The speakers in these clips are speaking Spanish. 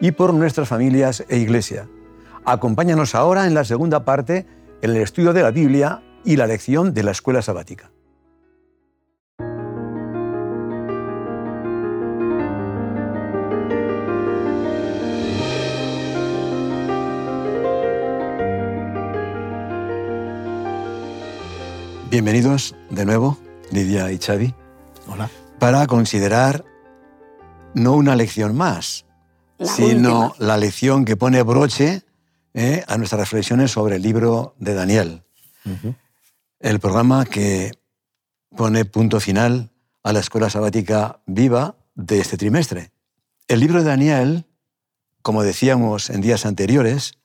y por nuestras familias e iglesia. Acompáñanos ahora en la segunda parte, en el estudio de la Biblia y la lección de la escuela sabática. Bienvenidos de nuevo, Lidia y Xavi. Hola. Para considerar no una lección más, La sino última. la lección que pone broche eh, a nuestras reflexiones sobre el libro de Daniel. El programa que pone punto final a la escuela sabática viva de este trimestre. El libro de Daniel, como decíamos en días anteriores,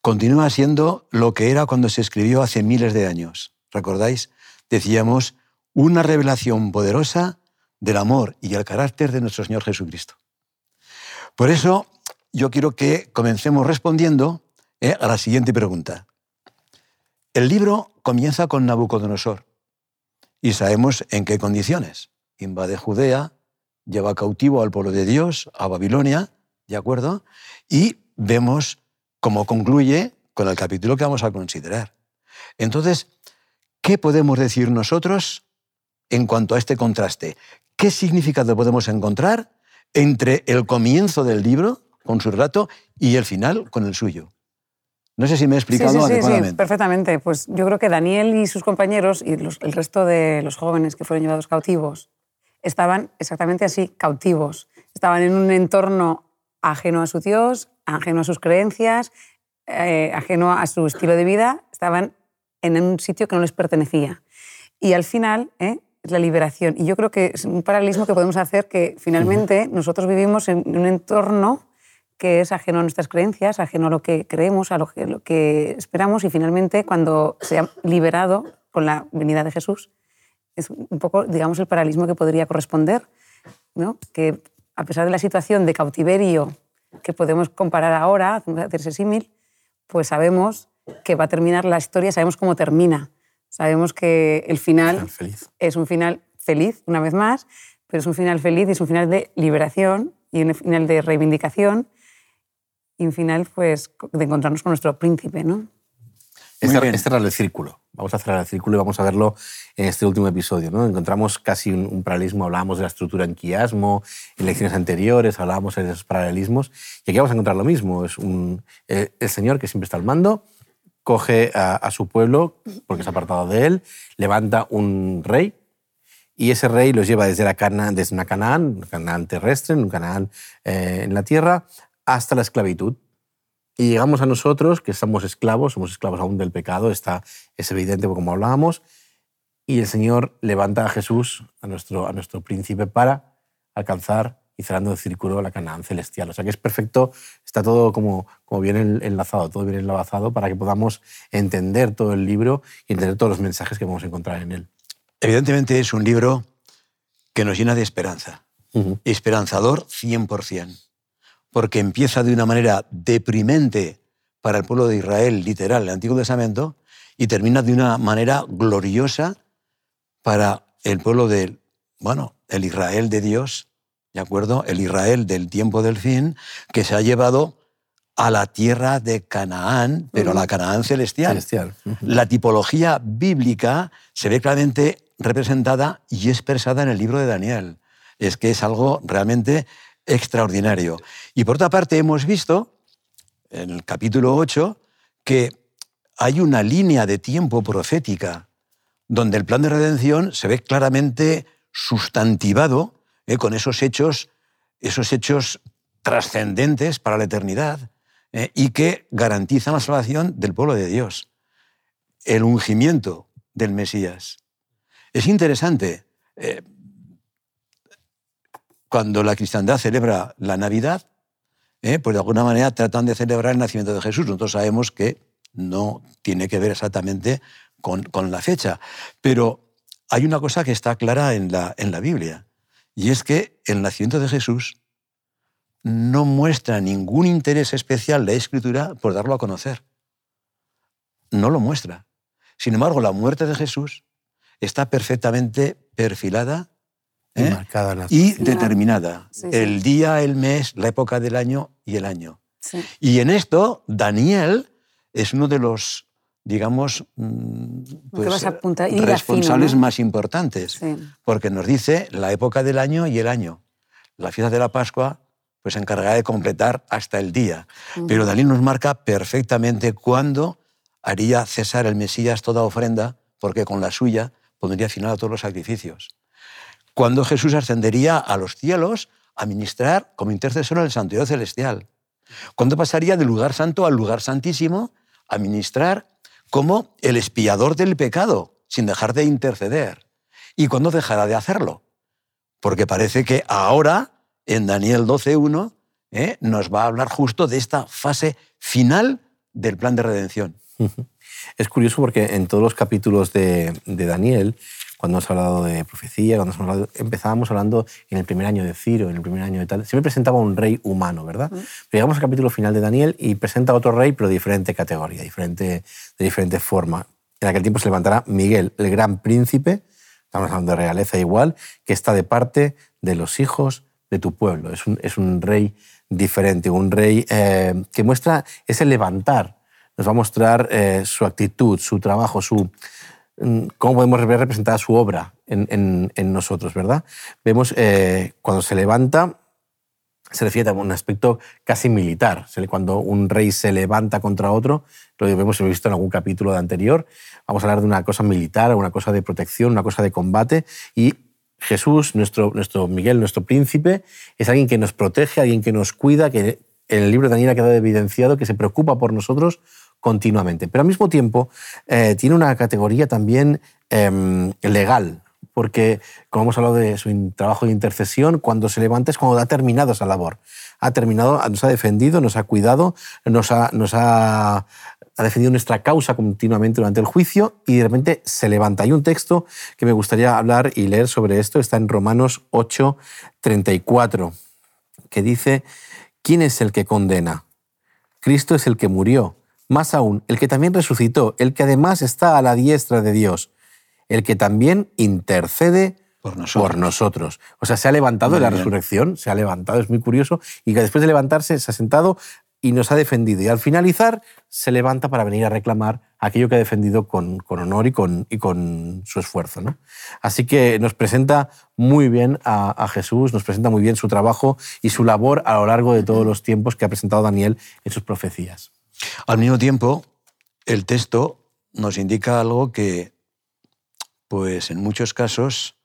continúa siendo lo que era cuando se escribió hace miles de años. ¿Recordáis? Decíamos, una revelación poderosa del amor y el carácter de nuestro Señor Jesucristo. Por eso yo quiero que comencemos respondiendo eh, a la siguiente pregunta. El libro comienza con Nabucodonosor y sabemos en qué condiciones. Invade Judea, lleva cautivo al pueblo de Dios, a Babilonia, ¿de acuerdo? Y vemos cómo concluye con el capítulo que vamos a considerar. Entonces, ¿qué podemos decir nosotros en cuanto a este contraste? ¿Qué significado podemos encontrar entre el comienzo del libro, con su relato, y el final, con el suyo? No sé si me he explicado sí, sí, adecuadamente. sí, perfectamente. Pues yo creo que Daniel y sus compañeros y los- el resto de los jóvenes que fueron llevados cautivos estaban exactamente así, cautivos. Estaban en un entorno ajeno a su Dios, ajeno a sus creencias, eh, ajeno a su estilo de vida. Estaban en un sitio que no les pertenecía. Y al final ¿eh? Es la liberación. Y yo creo que es un paralelismo que podemos hacer que finalmente nosotros vivimos en un entorno que es ajeno a nuestras creencias, ajeno a lo que creemos, a lo que, lo que esperamos y finalmente cuando se ha liberado con la venida de Jesús, es un poco, digamos, el paralelismo que podría corresponder, ¿no? que a pesar de la situación de cautiverio que podemos comparar ahora, hacer ese símil, pues sabemos que va a terminar la historia, sabemos cómo termina, sabemos que el final Final feliz. es un final feliz, una vez más, pero es un final feliz y es un final de liberación y un final de reivindicación y un final pues, de encontrarnos con nuestro príncipe. ¿no? Muy Es, bien. es cerrar el círculo. Vamos a cerrar el círculo y vamos a verlo en este último episodio. ¿no? Encontramos casi un, un paralelismo, hablábamos de la estructura en quiasmo, en lecciones anteriores hablábamos de esos paralelismos, y aquí vamos a encontrar lo mismo. Es un, eh, el Señor que siempre está al mando, coge a, su pueblo, porque se ha apartado de él, levanta un rey, y ese rey los lleva desde, la Cana, desde una Canaán, un Canaán terrestre, un Canaán eh, en la tierra, hasta la esclavitud. Y llegamos a nosotros, que somos esclavos, somos esclavos aún del pecado, está, es evidente como hablábamos, y el Señor levanta a Jesús, a nuestro, a nuestro príncipe, para alcanzar y cerrando el círculo la Canaán celestial. O sea que es perfecto, está todo como, como bien en- enlazado, todo bien enlazado para que podamos entender todo el libro y entender todos los mensajes que vamos a encontrar en él. Evidentemente es un libro que nos llena de esperanza. Ujú. esperanzador 100%, porque empieza de una manera deprimente para el pueblo de Israel, literal, el Antiguo Testamento, y termina de una manera gloriosa para el pueblo del, bueno, el Israel de Dios, ¿de acuerdo? El Israel del tiempo del fin, que se ha llevado a la tierra de Canaán, pero a la Canaán celestial. Celestial. La tipología bíblica se ve claramente representada y expresada en el libro de Daniel. Es que es algo realmente extraordinario. Y por otra parte, hemos visto en el capítulo 8 que hay una línea de tiempo profética donde el plan de redención se ve claramente sustantivado eh, con esos hechos, esos hechos trascendentes para la eternidad eh, y que garantizan la salvación del pueblo de Dios. El ungimiento del Mesías. Es interesante. eh, cuando la cristiandad celebra la Navidad, pues de alguna manera tratan de celebrar el nacimiento de Jesús. Nosotros sabemos que no tiene que ver exactamente con, con la fecha, pero hay una cosa que está clara en la, en la Biblia, y es que el nacimiento de Jesús no muestra ningún interés especial la Escritura por darlo a conocer. No lo muestra. Sin embargo, la muerte de Jesús está perfectamente perfilada ¿eh? y determinada. El día, el mes, la época del año y el año. Y en esto, Daniel es uno de los, digamos, mm, pues, responsables más importantes, porque nos dice la época del año y el año. La fiesta de la Pascua pues se encargará de completar hasta el día. Pero Daniel nos marca perfectamente cuándo haría cesar el Mesías toda ofrenda, porque con la suya pondría final a todos los sacrificios. Cuando Jesús ascendería a los cielos a ministrar como intercesor en el santuario celestial. Cuando pasaría del lugar santo al lugar santísimo a ministrar como el espiador del pecado, sin dejar de interceder. ¿Y cuándo dejará de hacerlo? Porque parece que ahora, en Daniel 12.1, ¿eh? nos va a hablar justo de esta fase final del plan de redención. Es curioso porque en todos los capítulos de, Daniel, cuando hemos hablado de profecía, cuando hemos hablado, empezábamos hablando en el primer año de Ciro, en el primer año de tal, siempre presentaba un rey humano, ¿verdad? Pero llegamos al capítulo final de Daniel y presenta otro rey, pero de diferente categoría, diferente, de diferente forma. En aquel tiempo se levantará Miguel, el gran príncipe, estamos hablando de realeza igual, que está de parte de los hijos de tu pueblo. Es un, es un rey diferente, un rey eh, que muestra ese levantar nos va a mostrar eh, su actitud, su trabajo, su, cómo podemos ver representada su obra en, nosotros, ¿verdad? Vemos eh, cuando se levanta, se refiere a un aspecto casi militar. Cuando un rey se levanta contra otro, lo hemos visto en algún capítulo de anterior, vamos a hablar de una cosa militar, una cosa de protección, una cosa de combate, y Jesús, nuestro, nuestro Miguel, nuestro príncipe, es alguien que nos protege, alguien que nos cuida, que en el libro de Daniel ha quedado evidenciado que se preocupa por nosotros continuamente. Pero al mismo tiempo eh, tiene una categoría también em, legal, porque como hemos hablado de su trabajo de intercesión, cuando se levanta es cuando ha terminado esa labor. Ha terminado, nos ha defendido, nos ha cuidado, nos ha, nos ha, defendido nuestra causa continuamente durante el juicio y de repente se levanta. Hay un texto que me gustaría hablar y leer sobre esto, está en Romanos 8, 34, que dice, ¿quién es el que condena? Cristo es el que murió más aún, el que también resucitó, el que además está a la diestra de Dios, el que también intercede por nosotros. O sea, se ha levantado en la resurrección, se ha levantado, es muy curioso, y que después de levantarse se ha sentado y nos ha defendido. Y al finalizar se levanta para venir a reclamar aquello que ha defendido con, honor y con, y con su esfuerzo. ¿no? Así que nos presenta muy bien a, a, Jesús, nos presenta muy bien su trabajo y su labor a lo largo de todos los tiempos que ha presentado Daniel en sus profecías. Al mismo tiempo, el texto nos indica algo que, pues en muchos casos,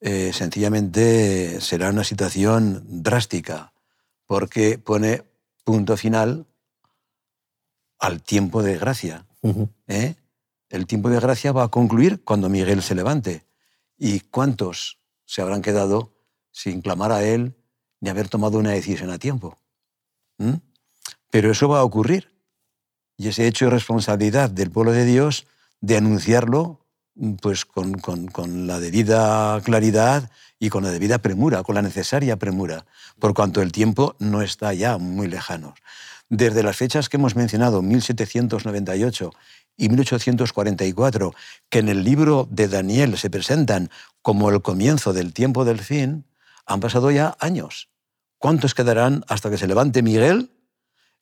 eh, sencillamente será una situación drástica, porque pone punto final al tiempo de gracia. ¿eh? El tiempo de gracia va a concluir cuando Miguel se levante. ¿Y cuántos se habrán quedado sin clamar a él ni haber tomado una decisión a tiempo? ¿Mm? Pero eso va a ocurrir y ese hecho de responsabilidad del pueblo de Dios de anunciarlo pues con, con, la debida claridad y con la debida premura, con la necesaria premura, por cuanto el tiempo no está ya muy lejano. Desde las fechas que hemos mencionado, 1798 y 1844, que en el libro de Daniel se presentan como el comienzo del tiempo del fin, han pasado ya años. ¿Cuántos quedarán hasta que se levante Miguel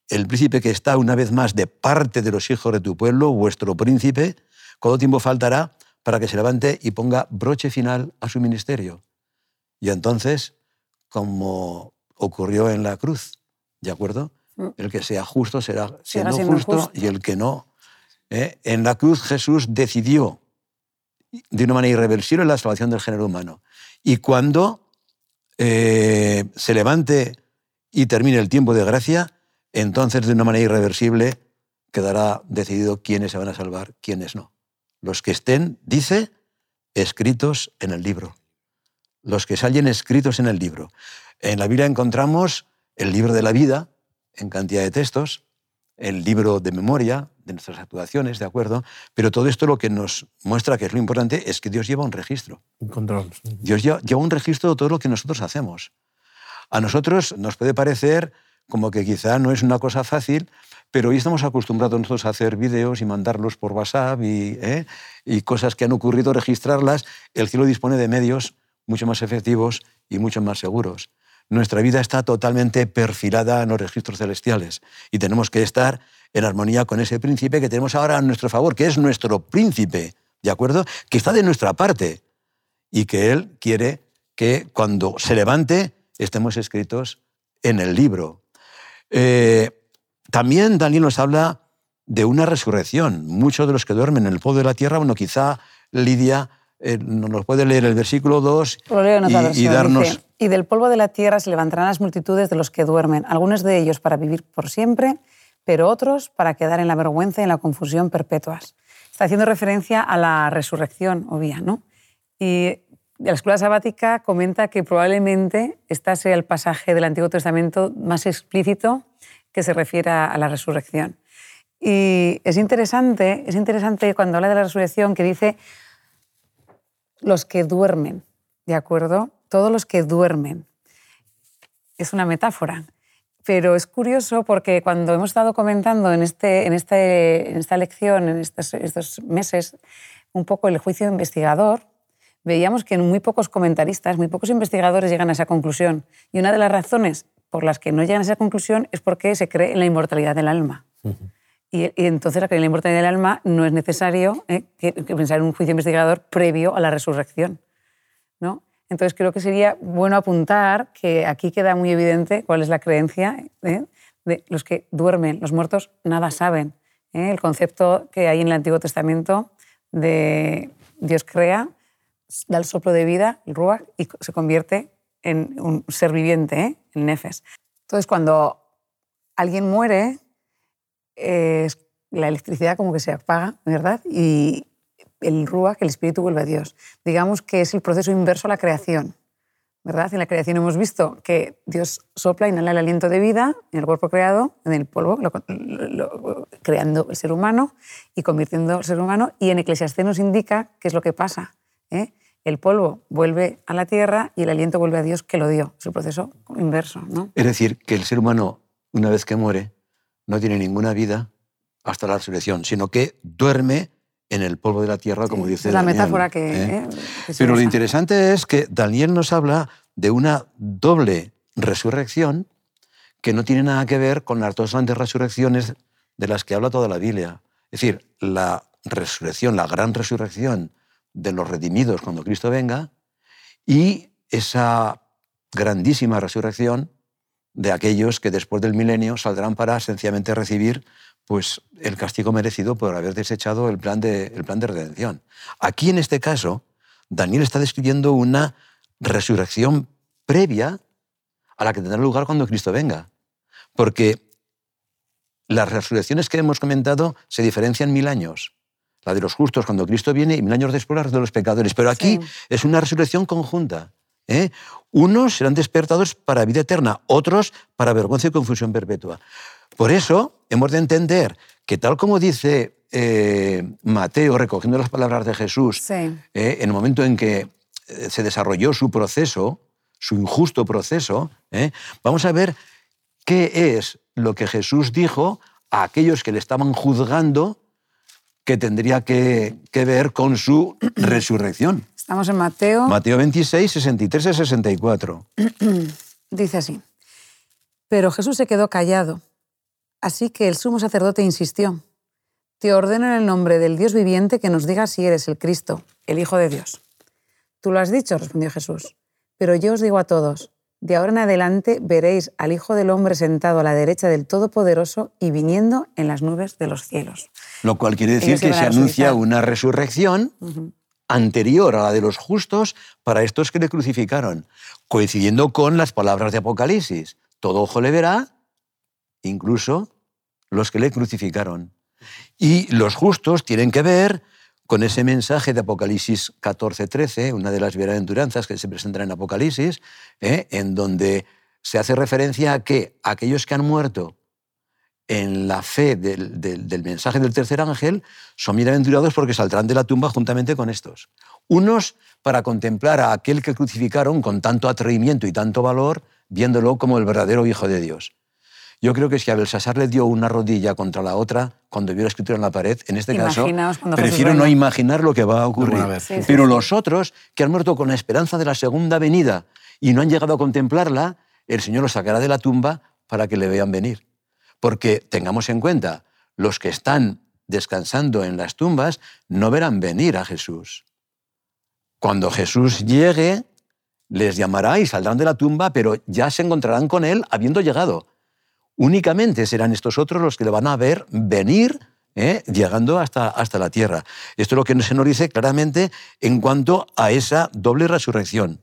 el príncipe que está una vez más de parte de los hijos de tu pueblo, vuestro príncipe, ¿cuánto tiempo faltará para que se levante y ponga broche final a su ministerio? Y entonces, como ocurrió en la cruz, ¿de acuerdo? Mm. El que sea justo será siendo, justo, y el que no. ¿eh? En la cruz Jesús decidió de una manera irreversible la salvación del género humano. Y cuando eh, se levante y termine el tiempo de gracia, entonces de una manera irreversible quedará decidido quiénes se van a salvar, quiénes no. Los que estén, dice, escritos en el libro. Los que salen escritos en el libro. En la Biblia encontramos el libro de la vida, en cantidad de textos, el libro de memoria de nuestras actuaciones, ¿de acuerdo? Pero todo esto lo que nos muestra que es lo importante es que Dios lleva un registro. Un control. Dios lleva, lleva un registro de todo lo que nosotros hacemos. A nosotros nos puede parecer como que quizá no es una cosa fácil, pero hoy estamos acostumbrados nosotros a hacer vídeos y mandarlos por WhatsApp y, ¿eh? y cosas que han ocurrido, registrarlas. El cielo dispone de medios mucho más efectivos y mucho más seguros. Nuestra vida está totalmente perfilada en los registros celestiales y tenemos que estar en armonía con ese príncipe que tenemos ahora a nuestro favor, que es nuestro príncipe, ¿de acuerdo? Que está de nuestra parte y que Él quiere que cuando se levante estemos escritos en el libro. Eh, también Daniel nos habla de una resurrección. Muchos de los que duermen en el polvo de la tierra, bueno, quizá Lidia eh, nos puede leer el versículo 2 y, y, darnos... y del polvo de la tierra se levantarán las multitudes de los que duermen, algunos de ellos para vivir por siempre, pero otros para quedar en la vergüenza y en la confusión perpetuas. Está haciendo referencia a la resurrección, obvia, ¿no? Y la escuela sabática comenta que probablemente este sea el pasaje del Antiguo Testamento más explícito que se refiere a la resurrección. Y es interesante, es interesante cuando habla de la resurrección que dice los que duermen, ¿de acuerdo? Todos los que duermen. Es una metáfora. Pero es curioso porque cuando hemos estado comentando en, este, en, este, en esta lección, en estos meses, un poco el juicio investigador, veíamos que muy pocos comentaristas, muy pocos investigadores llegan a esa conclusión. Y una de las razones por las que no llegan a esa conclusión es porque se cree en la inmortalidad del alma. y, entonces, la inmortalidad del alma no es necesario ¿eh? que, pensar en un juicio investigador previo a la resurrección. ¿no? Entonces, creo que sería bueno apuntar que aquí queda muy evidente cuál es la creencia ¿eh? de los que duermen. Los muertos nada saben. ¿eh? El concepto que hay en el Antiguo Testamento de Dios crea, da el soplo de vida, el ruach, y se convierte en un ser viviente, ¿eh? el nefes. Entonces, cuando alguien muere, la electricidad como que se apaga, ¿verdad? Y el ruach, el espíritu vuelve a Dios. Digamos que es el proceso inverso a la creación. ¿verdad? En la creación hemos visto que Dios sopla, inhala el aliento de vida en el cuerpo creado, en el polvo, creando el ser humano y convirtiendo el ser humano. Y en Eclesiastés nos indica qué es lo que pasa. ¿Eh? el polvo vuelve a la tierra y el aliento vuelve a Dios que lo dio. Es el proceso inverso. ¿no? Es decir, que el ser humano, una vez que muere, no tiene ninguna vida hasta la resurrección, sino que duerme en el polvo de la tierra, como dice es la metáfora que... ¿eh? ¿eh? Pero lo interesante es que Daniel nos habla de una doble resurrección que no tiene nada que ver con las dos grandes resurrecciones de las que habla toda la Biblia. Es decir, la resurrección, la gran resurrección de los redimidos cuando Cristo venga y esa grandísima resurrección de aquellos que después del milenio saldrán para sencillamente recibir pues, el castigo merecido por haber desechado el plan, de, el plan de redención. Aquí, en este caso, Daniel está describiendo una resurrección previa a la que tendrá lugar cuando Cristo venga. Porque las resurrecciones que hemos comentado se diferencian mil años la de los justos cuando Cristo viene y mil años después la de los pecadores. Pero aquí es una resurrección conjunta. ¿eh? Unos serán despertados para vida eterna, otros para vergüenza y confusión perpetua. Por eso hemos de entender que tal como dice eh, Mateo, recogiendo las palabras de Jesús, ¿eh? en el momento en que se desarrolló su proceso, su injusto proceso, vamos a ver qué es lo que Jesús dijo a aquellos que le estaban juzgando que tendría que, ver con su resurrección. Estamos en Mateo. Mateo 26, 63 y 64. Dice así. Pero Jesús se quedó callado. Así que el sumo sacerdote insistió. Te ordeno en el nombre del Dios viviente que nos digas si eres el Cristo, el Hijo de Dios. Tú lo has dicho, respondió Jesús. Pero yo os digo a todos, de ahora en adelante veréis al Hijo del Hombre sentado a la derecha del Todopoderoso y viniendo en las nubes de los cielos. Lo cual quiere decir que se anuncia una resurrección anterior a la de los justos para estos que le crucificaron, coincidiendo con las palabras de Apocalipsis. Todo ojo le verá, incluso los que le crucificaron. Y los justos tienen que ver con ese mensaje de Apocalipsis 14-13, una de las bienaventuranzas que se presentan en Apocalipsis, ¿eh? en donde se hace referencia a que aquellos que han muerto en la fe del, del- mensaje del tercer ángel son bienaventurados porque saldrán de la tumba juntamente con estos. Unos para contemplar a aquel que crucificaron con tanto atrevimiento y tanto valor, viéndolo como el verdadero Hijo de Dios. Yo creo que si a Belsasar le dio una rodilla contra la otra cuando vio la escritura en la pared, en este Imaginaos caso, prefiero no imaginar lo que va a ocurrir. Sí, Pero sí. los otros, que han muerto con la esperanza de la segunda venida y no han llegado a contemplarla, el Señor los sacará de la tumba para que le vean venir. Porque tengamos en cuenta, los que están descansando en las tumbas no verán venir a Jesús. Cuando Jesús llegue, les llamará y saldrán de la tumba, pero ya se encontrarán con Él habiendo llegado. Únicamente serán estos otros los que le van a ver venir, ¿eh? llegando hasta, hasta la tierra. Esto es lo que se nos dice claramente en cuanto a esa doble resurrección.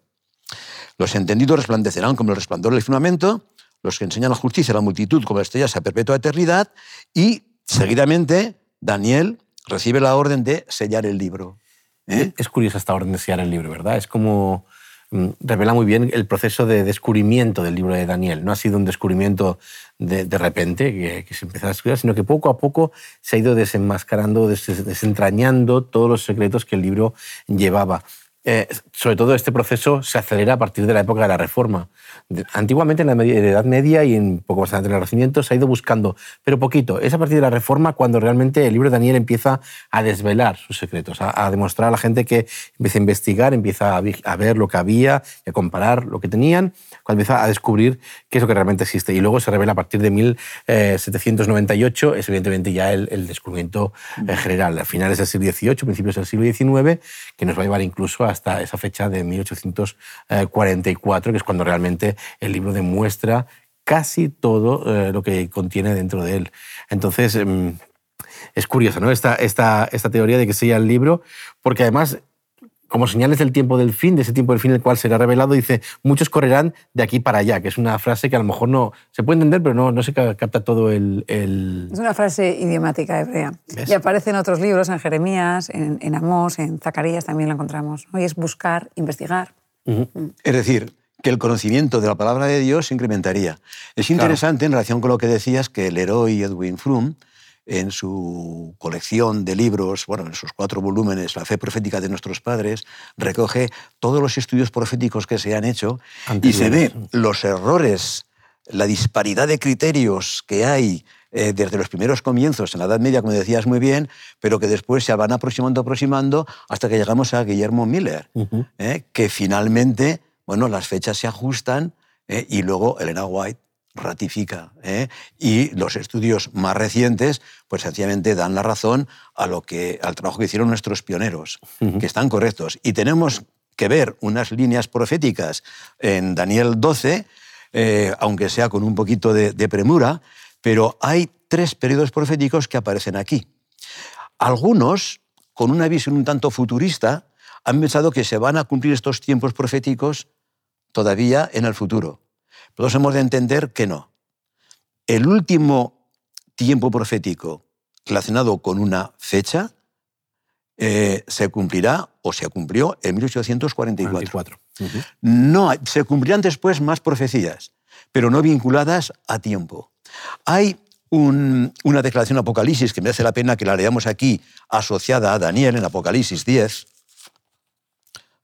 Los entendidos resplandecerán como el resplandor del firmamento, los que enseñan la justicia a la multitud como estrellas a perpetua eternidad, y seguidamente Daniel recibe la orden de sellar el libro. ¿eh? Es curiosa esta orden de sellar el libro, ¿verdad? Es como revela muy bien el proceso de descubrimiento del libro de Daniel. No ha sido un descubrimiento de, repente que, que se empezó a estudiar, sino que poco a poco se ha ido desenmascarando, des- desentrañando todos los secretos que el libro llevaba. Eh, sobre todo este proceso se acelera a partir de la época de la Reforma. Antiguamente en la Edad Media y un poco más adelante en el Renacimiento se ha ido buscando, pero poquito. Es a partir de la Reforma cuando realmente el libro de Daniel empieza a desvelar sus secretos, a, a demostrar a la gente que empieza a investigar, empieza a, a ver lo que había, a comparar lo que tenían, cuando empieza a descubrir qué es lo que realmente existe. Y luego se revela a partir de 1798, es evidentemente ya el, el descubrimiento eh, general, a finales del siglo XVIII, principios del siglo XIX, que nos va a llevar incluso hasta esa fecha de 1844, que es cuando realmente el libro demuestra casi todo eh, lo que contiene dentro de él. Entonces, em, es curioso ¿no? esta, esta, esta teoría de que sella el libro, porque además, como señales del tiempo del fin, de ese tiempo del fin en el cual será revelado, dice, muchos correrán de aquí para allá, que es una frase que a lo mejor no se puede entender, pero no, no se ca- capta todo el... el- Es una frase idiomática hebrea. ¿Ves? Y aparece en otros libros, en Jeremías, en, en Amós, en Zacarías también la encontramos. ¿no? Y es buscar, investigar. Es decir, que el conocimiento de la palabra de Dios se incrementaría. Es interesante en relación con lo que decías que el héroe Edwin Froome, en su colección de libros, bueno, en sus cuatro volúmenes, La fe profética de nuestros padres, recoge todos los estudios proféticos que se han hecho y se ve Anteriores. los errores, la disparidad de criterios que hay eh, desde los primeros comienzos en la Edad Media, como decías muy bien, pero que después se van aproximando, aproximando, hasta que llegamos a Guillermo Miller. ¿eh? que finalmente, bueno, las fechas se ajustan ¿eh? y luego Elena White ratifica. ¿eh? Y los estudios más recientes, pues sencillamente dan la razón a lo que, al trabajo que hicieron nuestros pioneros, que están correctos. Y tenemos que ver unas líneas proféticas en Daniel 12, eh, aunque sea con un poquito de, de premura, pero hay tres periodos proféticos que aparecen aquí. Algunos, con una visión un tanto futurista, han pensado que se van a cumplir estos tiempos proféticos todavía en el futuro. Todos hemos de entender que no. El último tiempo profético relacionado con una fecha eh, se cumplirá o se cumplió en 1844. 44. Ujú. No, se cumplirán después más profecías, pero no vinculadas a tiempo. Hay un- una declaración Apocalipsis que merece la pena que la leamos aquí, asociada a Daniel en Apocalipsis 10.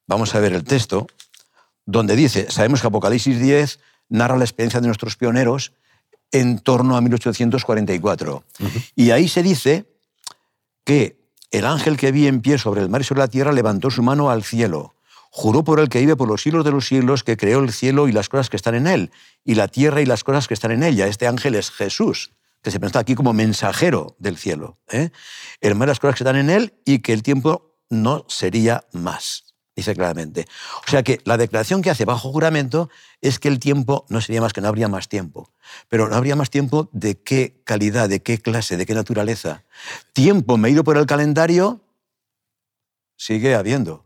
Vamos a ver el texto, donde dice, sabemos que Apocalipsis 10 narra la experiencia de nuestros pioneros en torno a 1844. Y ahí se dice que el ángel que vi en pie sobre el mar y sobre la tierra levantó su mano al cielo. Juró por el que vive por los siglos de los siglos que creó el cielo y las cosas que están en él, y la tierra y las cosas que están en ella. Este ángel es Jesús, que se presenta aquí como mensajero del cielo. ¿eh? El mar y las cosas que están en él y que el tiempo no sería más, dice claramente. O sea que la declaración que hace bajo juramento es que el tiempo no sería más que no habría más tiempo. Pero no habría más tiempo de qué calidad, de qué clase, de qué naturaleza. Tiempo medido por el calendario sigue habiendo.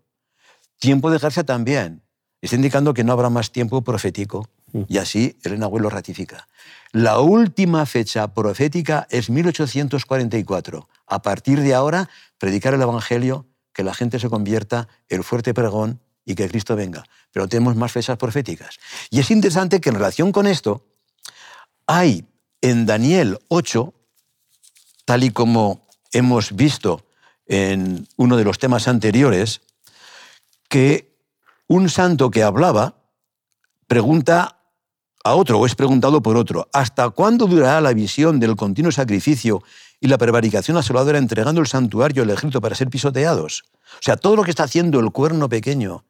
Tiempo de ejercer también. Está indicando que no habrá más tiempo profético. Y así Elena Güell lo ratifica. La última fecha profética es 1844. A partir de ahora, predicar el Evangelio, que la gente se convierta, el fuerte pregón y que Cristo venga. Pero tenemos más fechas proféticas. Y es interesante que en relación con esto hay en Daniel 8, tal y como hemos visto en uno de los temas anteriores, que un santo que hablaba pregunta a otro o es preguntado por otro, ¿hasta cuándo durará la visión del continuo sacrificio y la prevaricación asoladora entregando el santuario al ejército para ser pisoteados? O sea, todo lo que está haciendo el cuerno pequeño,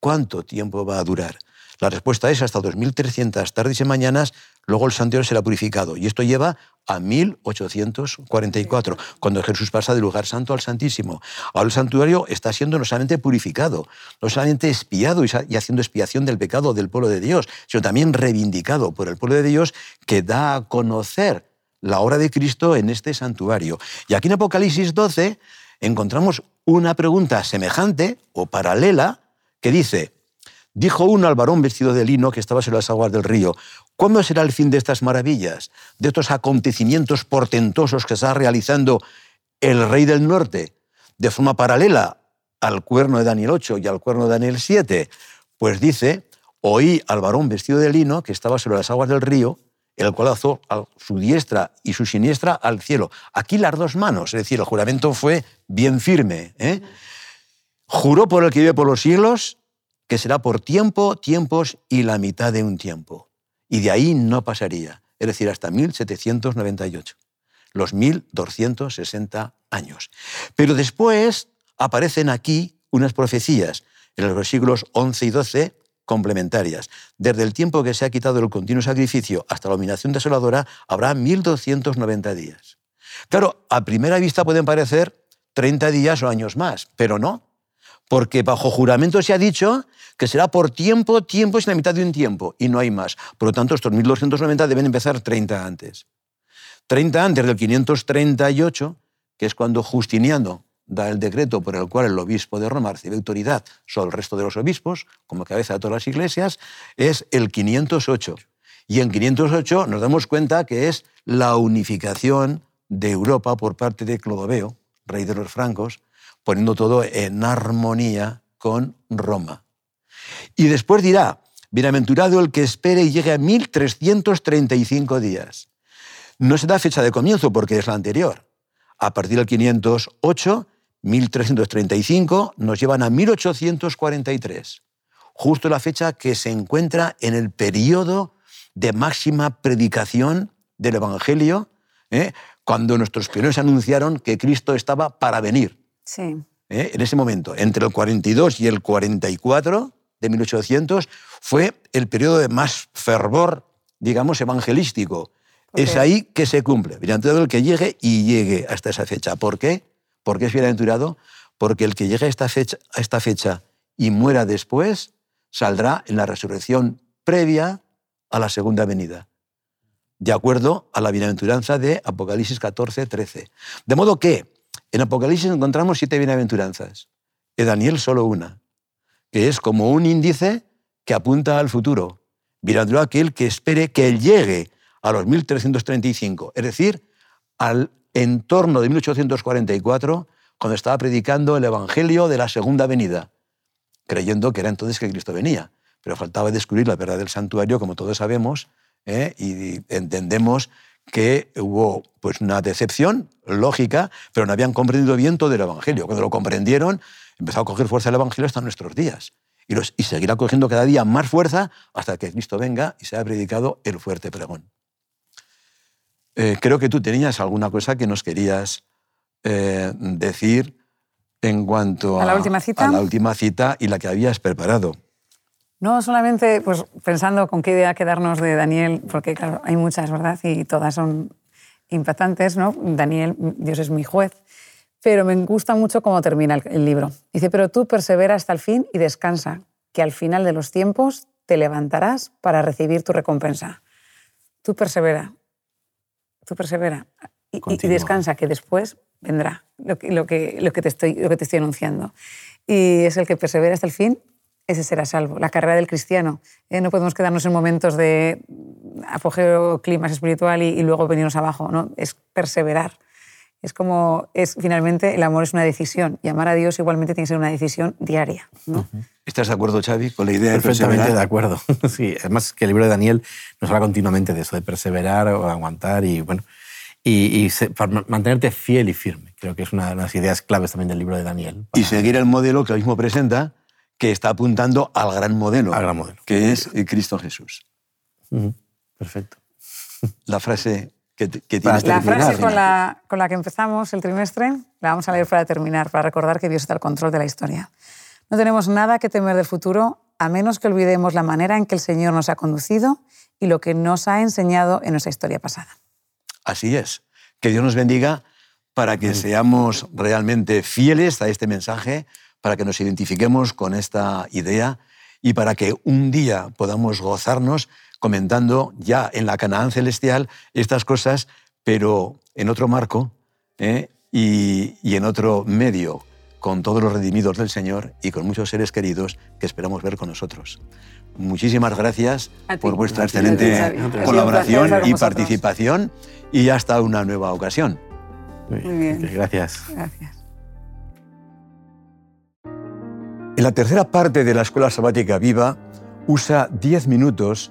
¿cuánto tiempo va a durar? La respuesta es hasta 2.300 tardes y mañanas, luego el santuario será purificado. Y esto lleva a 1844, cuando Jesús pasa del lugar santo al santísimo. Ahora el santuario está siendo no solamente purificado, no solamente espiado y haciendo expiación del pecado del pueblo de Dios, sino también reivindicado por el pueblo de Dios que da a conocer la obra de Cristo en este santuario. Y aquí en Apocalipsis 12 encontramos una pregunta semejante o paralela que dice, Dijo uno al varón vestido de lino que estaba sobre las aguas del río, ¿cuándo será el fin de estas maravillas, de estos acontecimientos portentosos que está realizando el rey del norte, de forma paralela al cuerno de Daniel 8 y al cuerno de Daniel 7? Pues dice, oí al varón vestido de lino que estaba sobre las aguas del río, el cual alzó su diestra y su siniestra al cielo. Aquí las dos manos, es decir, el juramento fue bien firme. ¿eh? Juró por el que vive por los siglos que será por tiempo, tiempos y la mitad de un tiempo. Y de ahí no pasaría, es decir, hasta 1798, los 1260 años. Pero después aparecen aquí unas profecías en los siglos 11 y 12 complementarias. Desde el tiempo que se ha quitado el continuo sacrificio hasta la dominación desoladora, habrá 1290 días. Claro, a primera vista pueden parecer 30 días o años más, pero no, porque bajo juramento se ha dicho que será por tiempo, tiempo es la mitad de un tiempo, y no hay más. Por lo tanto, estos 1290 deben empezar 30 antes. 30 antes del 538, que es cuando Justiniano da el decreto por el cual el obispo de Roma recibe autoridad sobre el resto de los obispos, como cabeza de todas las iglesias, es el 508. Y en 508 nos damos cuenta que es la unificación de Europa por parte de Clodoveo, rey de los francos, poniendo todo en armonía con Roma. Y después dirá, bienaventurado el que espere y llegue a 1335 días. No se da fecha de comienzo porque es la anterior. A partir del 508, 1335 nos llevan a 1843, justo la fecha que se encuentra en el periodo de máxima predicación del Evangelio, ¿eh? cuando nuestros pioneros anunciaron que Cristo estaba para venir. Sí. ¿Eh? En ese momento, entre el 42 y el 44 de 1800, fue el periodo de más fervor, digamos, evangelístico. Es ahí que se cumple. Bienaventurado el que llegue y llegue hasta esa fecha. ¿Por qué? ¿Por qué es bienaventurado? Porque el que llegue a esta fecha, y muera después, saldrá en la resurrección previa a la segunda venida, de acuerdo a la bienaventuranza de Apocalipsis 14, 13. De modo que en Apocalipsis encontramos siete bienaventuranzas, en Daniel solo una, que es como un índice que apunta al futuro. Bienaventurado aquel que espere que llegue a los 1335, es decir, al entorno de 1844, cuando estaba predicando el Evangelio de la Segunda Venida, creyendo que era entonces que Cristo venía. Pero faltaba descubrir la verdad del santuario, como todos sabemos, ¿eh? y entendemos que hubo pues, una decepción lógica, pero no habían comprendido bien todo el Evangelio. Cuando lo comprendieron, empezó a coger fuerza el Evangelio hasta nuestros días. Y, y seguirá cogiendo cada día más fuerza hasta que Cristo venga y se haya predicado el fuerte pregón. Eh, creo que tú tenías alguna cosa que nos querías eh, decir en cuanto a, la última cita? a la última cita y la que habías preparado. No, solamente pues, pensando con qué idea quedarnos de Daniel, porque claro, hay muchas, ¿verdad? Y todas son impactantes, ¿no? Daniel, Dios es mi juez. Pero me gusta mucho cómo termina el, libro. Dice, pero tú persevera hasta el fin y descansa, que al final de los tiempos te levantarás para recibir tu recompensa. Tú persevera, tú persevera y, y descansa, que después vendrá lo que, lo, que, lo, que te estoy, lo que te estoy anunciando. Y es el que persevera hasta el fin ese será salvo. La carrera del cristiano. ¿eh? no podemos quedarnos en momentos de apogeo clima espiritual y, luego venirnos abajo. ¿no? Es perseverar. Es como, es, finalmente, el amor es una decisión y amar a Dios igualmente tiene que ser una decisión diaria. ¿no? ¿Estás de acuerdo, Xavi, con la idea de Perfectamente perseverar? de acuerdo. Sí, además que el libro de Daniel nos habla continuamente de eso, de perseverar o aguantar y bueno, y, y se- para mantenerte fiel y firme. Creo que es una de las ideas claves también del libro de Daniel. Y seguir el modelo que él mismo presenta, que está apuntando al gran modelo, Al gran modelo. que es Cristo Jesús. Ujú, Perfecto. La frase que, que tienes La terminar, frase con Fina. la, con la que empezamos el trimestre la vamos a leer para terminar, para recordar que Dios está al control de la historia. No tenemos nada que temer del futuro a menos que olvidemos la manera en que el Señor nos ha conducido y lo que nos ha enseñado en nuestra historia pasada. Así es. Que Dios nos bendiga para que seamos realmente fieles a este mensaje, para que nos identifiquemos con esta idea y para que un día podamos gozarnos comentando ya en la Canaán celestial estas cosas, pero en otro marco ¿eh? y, y en otro medio, con todos los redimidos del Señor y con muchos seres queridos que esperamos ver con nosotros. Muchísimas gracias por vuestra excelente colaboración y participación y hasta una nueva ocasión. Muy bien. Gracias. Gracias. En la tercera parte de la Escuela Sabática Viva, usa 10 minutos